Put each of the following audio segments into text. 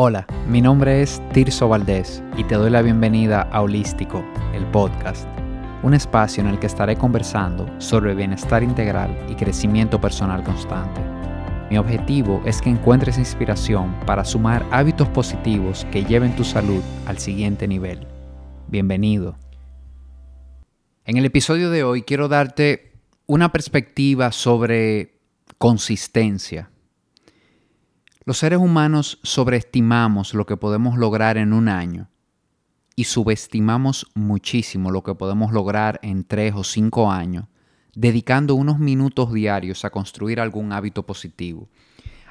Hola, mi nombre es Tirso Valdés y te doy la bienvenida a Holístico, el podcast, un espacio en el que estaré conversando sobre bienestar integral y crecimiento personal constante. Mi objetivo es que encuentres inspiración para sumar hábitos positivos que lleven tu salud al siguiente nivel. Bienvenido. En el episodio de hoy quiero darte una perspectiva sobre consistencia los seres humanos sobreestimamos lo que podemos lograr en un año y subestimamos muchísimo lo que podemos lograr en tres o cinco años, dedicando unos minutos diarios a construir algún hábito positivo.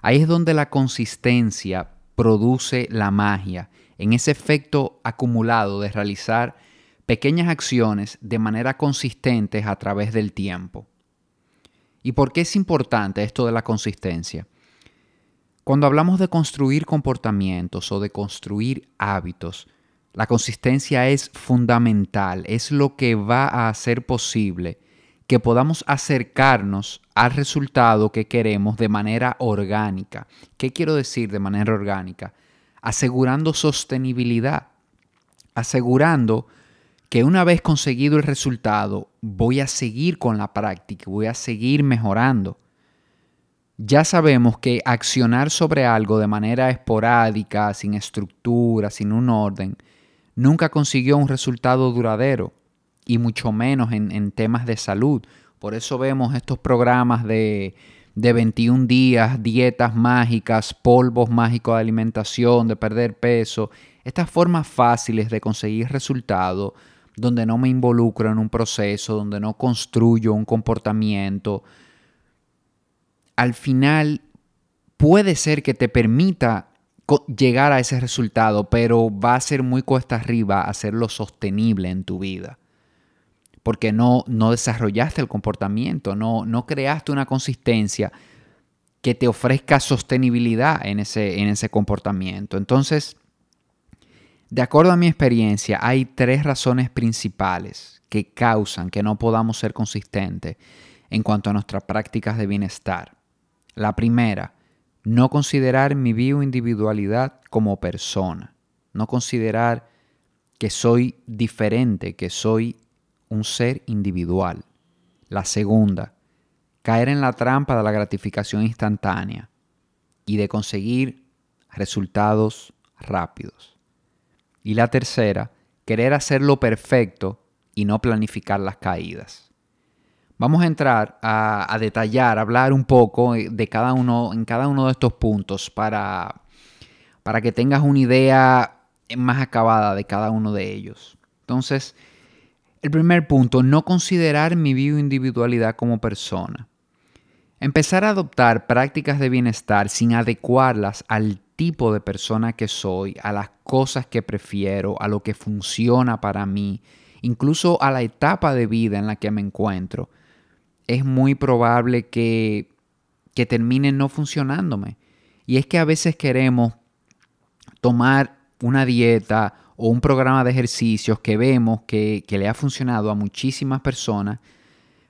Ahí es donde la consistencia produce la magia, en ese efecto acumulado de realizar pequeñas acciones de manera consistente a través del tiempo. ¿Y por qué es importante esto de la consistencia? Cuando hablamos de construir comportamientos o de construir hábitos, la consistencia es fundamental, es lo que va a hacer posible que podamos acercarnos al resultado que queremos de manera orgánica. ¿Qué quiero decir de manera orgánica? Asegurando sostenibilidad, asegurando que una vez conseguido el resultado voy a seguir con la práctica, voy a seguir mejorando ya sabemos que accionar sobre algo de manera esporádica, sin estructura, sin un orden, nunca consiguió un resultado duradero, y mucho menos en, temas de salud. Por eso vemos estos programas de, de 21 días, dietas mágicas, polvos mágicos de alimentación, de perder peso, estas formas fáciles de conseguir resultados donde no me involucro en un proceso, donde no construyo un comportamiento, al final puede ser que te permita llegar a ese resultado, pero va a ser muy cuesta arriba hacerlo sostenible en tu vida. Porque no, no desarrollaste el comportamiento, no, no creaste una consistencia que te ofrezca sostenibilidad en ese, en ese comportamiento. Entonces, de acuerdo a mi experiencia, hay tres razones principales que causan que no podamos ser consistentes en cuanto a nuestras prácticas de bienestar. La primera, no considerar mi bioindividualidad como persona, no considerar que soy diferente, que soy un ser individual. La segunda, caer en la trampa de la gratificación instantánea y de conseguir resultados rápidos. Y la tercera, querer hacerlo perfecto y no planificar las caídas. Vamos a entrar a, detallar, a hablar un poco de cada uno, en cada uno de estos puntos para, para que tengas una idea más acabada de cada uno de ellos. Entonces, el primer punto, no considerar mi bioindividualidad como persona. Empezar a adoptar prácticas de bienestar sin adecuarlas al tipo de persona que soy, a las cosas que prefiero, a lo que funciona para mí, incluso a la etapa de vida en la que me encuentro es muy probable que, que termine no funcionándome. Y es que a veces queremos tomar una dieta o un programa de ejercicios que vemos que, que, le ha funcionado a muchísimas personas,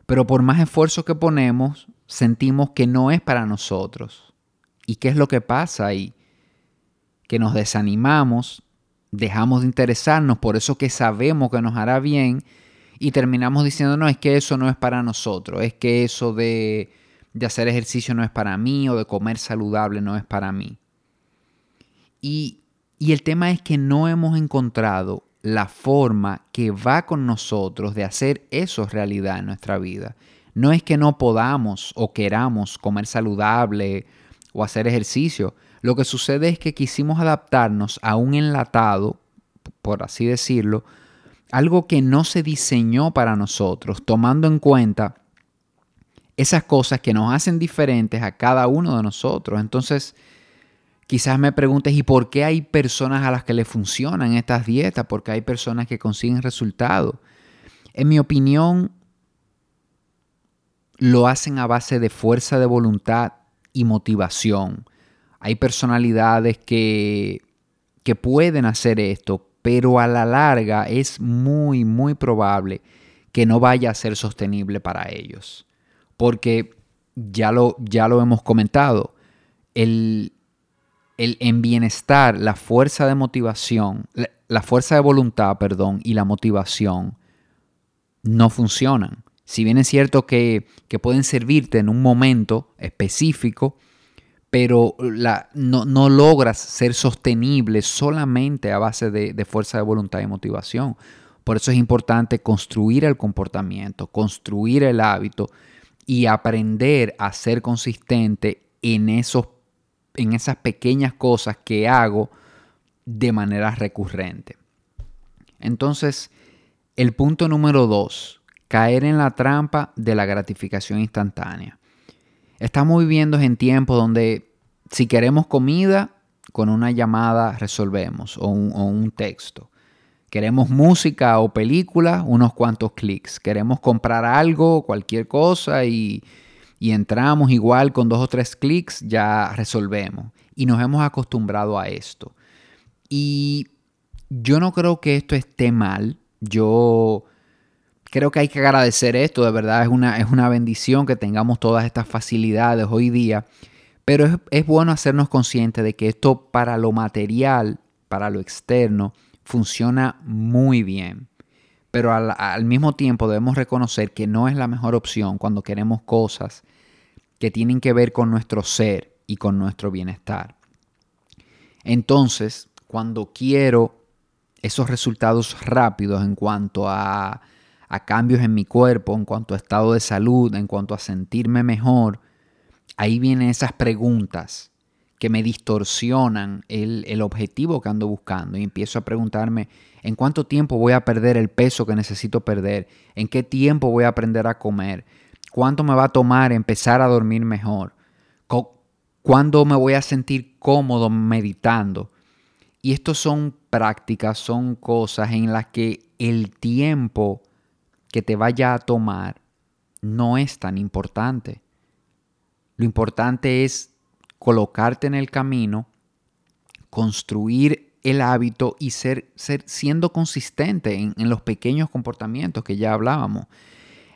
pero por más esfuerzo que ponemos, sentimos que no es para nosotros. ¿Y qué es lo que pasa ahí? Que nos desanimamos, dejamos de interesarnos por eso que sabemos que nos hará bien y terminamos diciendo, no, es que eso no es para nosotros, es que eso de, de hacer ejercicio no es para mí o de comer saludable no es para mí. Y, y el tema es que no hemos encontrado la forma que va con nosotros de hacer eso realidad en nuestra vida. No es que no podamos o queramos comer saludable o hacer ejercicio. Lo que sucede es que quisimos adaptarnos a un enlatado, por así decirlo, algo que no se diseñó para nosotros, tomando en cuenta esas cosas que nos hacen diferentes a cada uno de nosotros. Entonces, quizás me preguntes, ¿y por qué hay personas a las que le funcionan estas dietas? Porque hay personas que consiguen resultados. En mi opinión, lo hacen a base de fuerza de voluntad y motivación. Hay personalidades que, que pueden hacer esto, pero a la larga es muy, muy probable que no vaya a ser sostenible para ellos. Porque ya lo, ya lo hemos comentado, el, el, en bienestar, la fuerza de motivación, la, fuerza de voluntad, perdón, y la motivación no funcionan. Si bien es cierto que, pueden servirte en un momento específico, pero la, no, logras ser sostenible solamente a base de, de fuerza de voluntad y motivación. Por eso es importante construir el comportamiento, construir el hábito y aprender a ser consistente en esos en esas pequeñas cosas que hago de manera recurrente. Entonces, el punto número dos, caer en la trampa de la gratificación instantánea. Estamos viviendo en tiempos donde si queremos comida, con una llamada resolvemos o un, texto. Queremos música o película, unos cuantos clics. Queremos comprar algo, cualquier cosa y y entramos igual con dos o tres clics, ya resolvemos. Y nos hemos acostumbrado a esto. Y yo no creo que esto esté mal. Yo creo que hay que agradecer esto, de verdad es una, es una bendición que tengamos todas estas facilidades hoy día. Pero es, bueno hacernos conscientes de que esto para lo material, para lo externo, funciona muy bien pero al, mismo tiempo debemos reconocer que no es la mejor opción cuando queremos cosas que tienen que ver con nuestro ser y con nuestro bienestar. Entonces, cuando quiero esos resultados rápidos en cuanto a, a, cambios en mi cuerpo, en cuanto a estado de salud, en cuanto a sentirme mejor, ahí vienen esas preguntas que me distorsionan el, el objetivo que ando buscando y empiezo a preguntarme, ¿En cuánto tiempo voy a perder el peso que necesito perder? ¿En qué tiempo voy a aprender a comer? ¿Cuánto me va a tomar empezar a dormir mejor? ¿Cuándo me voy a sentir cómodo meditando? Y estos son prácticas, son cosas en las que el tiempo que te vaya a tomar no es tan importante. Lo importante es colocarte en el camino, construir el hábito y ser, ser siendo consistente en, los pequeños comportamientos que ya hablábamos.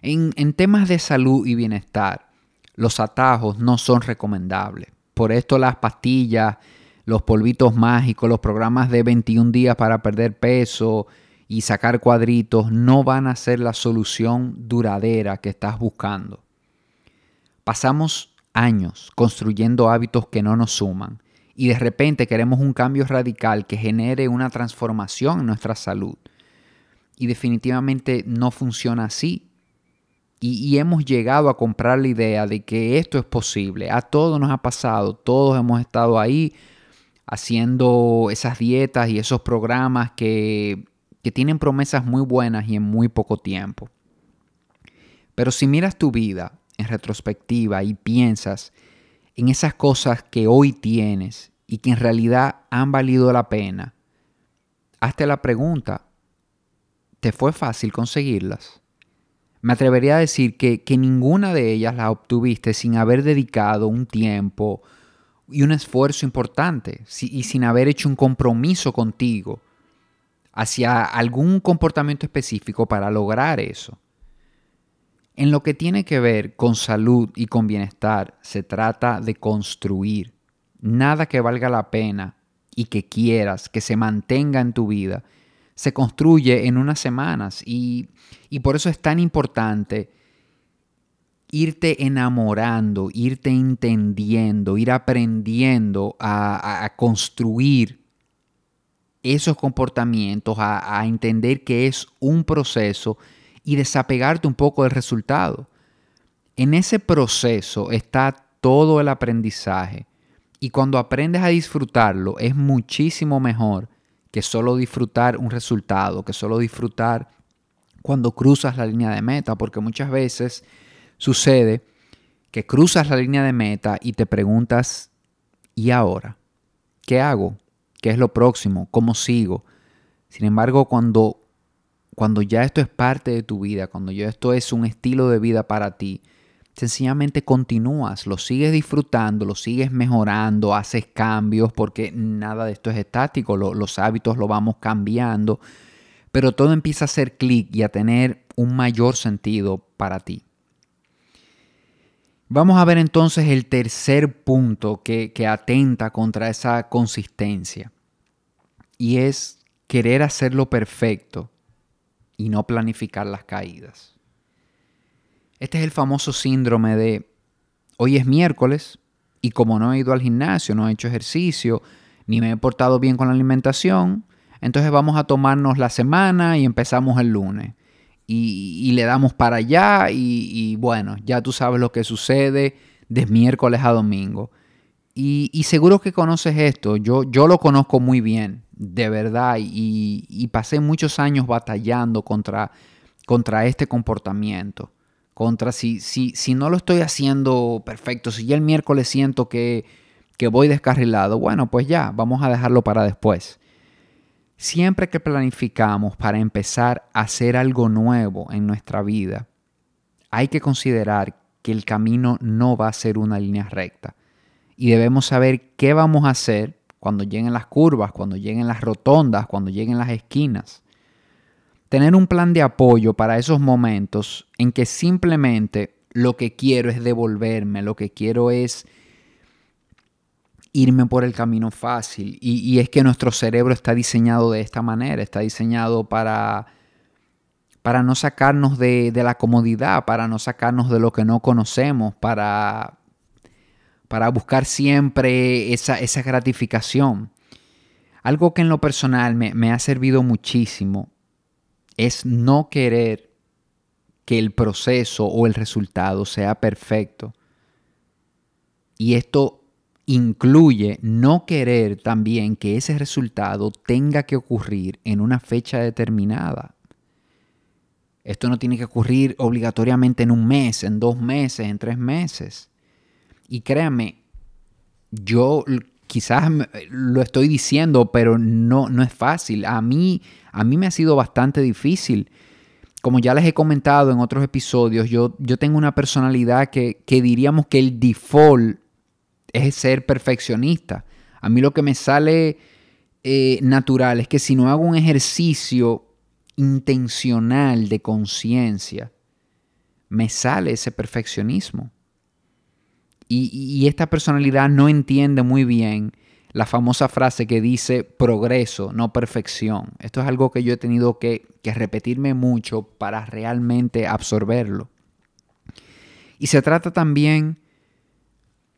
En, en temas de salud y bienestar, los atajos no son recomendables. Por esto las pastillas, los polvitos mágicos, los programas de 21 días para perder peso y sacar cuadritos no van a ser la solución duradera que estás buscando. Pasamos años construyendo hábitos que no nos suman y de repente queremos un cambio radical que genere una transformación en nuestra salud. Y definitivamente no funciona así. Y, hemos llegado a comprar la idea de que esto es posible. A todos nos ha pasado, todos hemos estado ahí haciendo esas dietas y esos programas que, que tienen promesas muy buenas y en muy poco tiempo. Pero si miras tu vida en retrospectiva y piensas en esas cosas que hoy tienes y que en realidad han valido la pena, hazte la pregunta, ¿te fue fácil conseguirlas? Me atrevería a decir que, ninguna de ellas las obtuviste sin haber dedicado un tiempo y un esfuerzo importante y sin haber hecho un compromiso contigo hacia algún comportamiento específico para lograr eso. En lo que tiene que ver con salud y con bienestar, se trata de construir nada que valga la pena y que quieras que se mantenga en tu vida, se construye en unas semanas y, por eso es tan importante irte enamorando, irte entendiendo, ir aprendiendo a, construir esos comportamientos, a, entender que es un proceso y desapegarte un poco del resultado. En ese proceso está todo el aprendizaje y cuando aprendes a disfrutarlo, es muchísimo mejor que solo disfrutar un resultado, que solo disfrutar cuando cruzas la línea de meta, porque muchas veces sucede que cruzas la línea de meta y te preguntas, ¿y ahora? ¿Qué hago? ¿Qué es lo próximo? ¿Cómo sigo? Sin embargo, cuando, cuando ya esto es parte de tu vida, cuando ya esto es un estilo de vida para ti, sencillamente continúas, lo sigues disfrutando, lo sigues mejorando, haces cambios, porque nada de esto es estático, los hábitos lo vamos cambiando, pero todo empieza a hacer clic y a tener un mayor sentido para ti. Vamos a ver entonces el tercer punto que, atenta contra esa consistencia y es querer hacerlo perfecto y no planificar las caídas. Este es el famoso síndrome de hoy es miércoles y como no he ido al gimnasio, no he hecho ejercicio, ni me he portado bien con la alimentación, entonces vamos a tomarnos la semana y empezamos el lunes y, le damos para allá y, bueno, ya tú sabes lo que sucede de miércoles a domingo. Y, seguro que conoces esto, yo, yo lo conozco muy bien, de verdad, y, pasé muchos años batallando contra, contra este comportamiento, contra si, si, si no lo estoy haciendo perfecto, si ya el miércoles siento que, que voy descarrilado, bueno, pues ya, vamos a dejarlo para después. Siempre que planificamos para empezar a hacer algo nuevo en nuestra vida, hay que considerar que el camino no va a ser una línea recta. Y debemos saber qué vamos a hacer cuando lleguen las curvas, cuando lleguen las rotondas, cuando lleguen las esquinas. Tener un plan de apoyo para esos momentos en que simplemente lo que quiero es devolverme, lo que quiero es irme por el camino fácil. Y, es que nuestro cerebro está diseñado de esta manera, está diseñado para, para no sacarnos de, la comodidad, para no sacarnos de lo que no conocemos, para, para buscar siempre esa, esa gratificación. Algo que en lo personal me, me ha servido muchísimo es no querer que el proceso o el resultado sea perfecto. Y esto incluye no querer también que ese resultado tenga que ocurrir en una fecha determinada. Esto no tiene que ocurrir obligatoriamente en un mes, en dos meses, en tres meses. Y créanme, yo quizás lo estoy diciendo, pero no, no es fácil. A mí, a mí me ha sido bastante difícil. Como ya les he comentado en otros episodios, yo, yo tengo una personalidad que, que diríamos que el default es ser perfeccionista. A mí lo que me sale eh, natural es que si no hago un ejercicio intencional de conciencia, me sale ese perfeccionismo. Y, esta personalidad no entiende muy bien la famosa frase que dice progreso, no perfección. Esto es algo que yo he tenido que, que repetirme mucho para realmente absorberlo. Y se trata también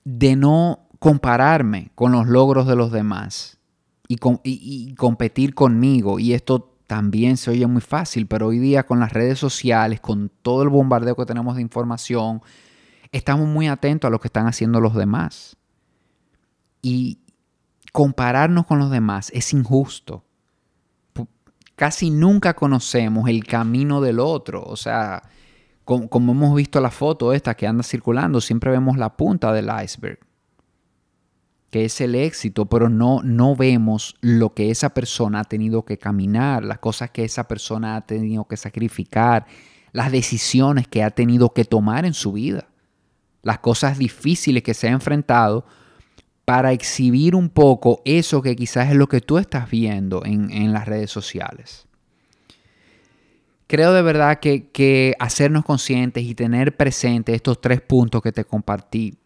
de no compararme con los logros de los demás y, competir conmigo. Y esto también se oye muy fácil, pero hoy día con las redes sociales, con todo el bombardeo que tenemos de información, estamos muy atentos a lo que están haciendo los demás. Y compararnos con los demás es injusto. Casi nunca conocemos el camino del otro. O sea, como, hemos visto la foto esta que anda circulando, siempre vemos la punta del iceberg, que es el éxito, pero no, no vemos lo que esa persona ha tenido que caminar, las cosas que esa persona ha tenido que sacrificar, las decisiones que ha tenido que tomar en su vida, las cosas difíciles que se ha enfrentado para exhibir un poco eso que quizás es lo que tú estás viendo en, en las redes sociales creo de verdad que, hacernos conscientes y tener presentes estos tres puntos que te compartí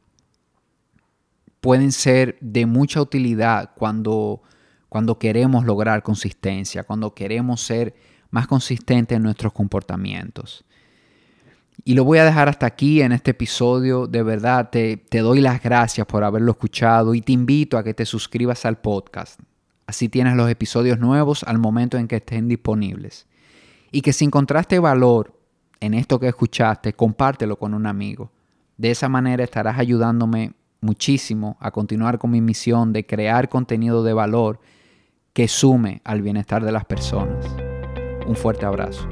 pueden ser de mucha utilidad cuando, cuando queremos lograr consistencia, cuando queremos ser más consistentes en nuestros comportamientos. Y lo voy a dejar hasta aquí en este episodio. De verdad, te doy las gracias por haberlo escuchado y te invito a que te suscribas al podcast. Así tienes los episodios nuevos al momento en que estén disponibles. Y que si encontraste valor en esto que escuchaste, compártelo con un amigo. De esa manera estarás ayudándome muchísimo a continuar con mi misión de crear contenido de valor que sume al bienestar de las personas. Un fuerte abrazo.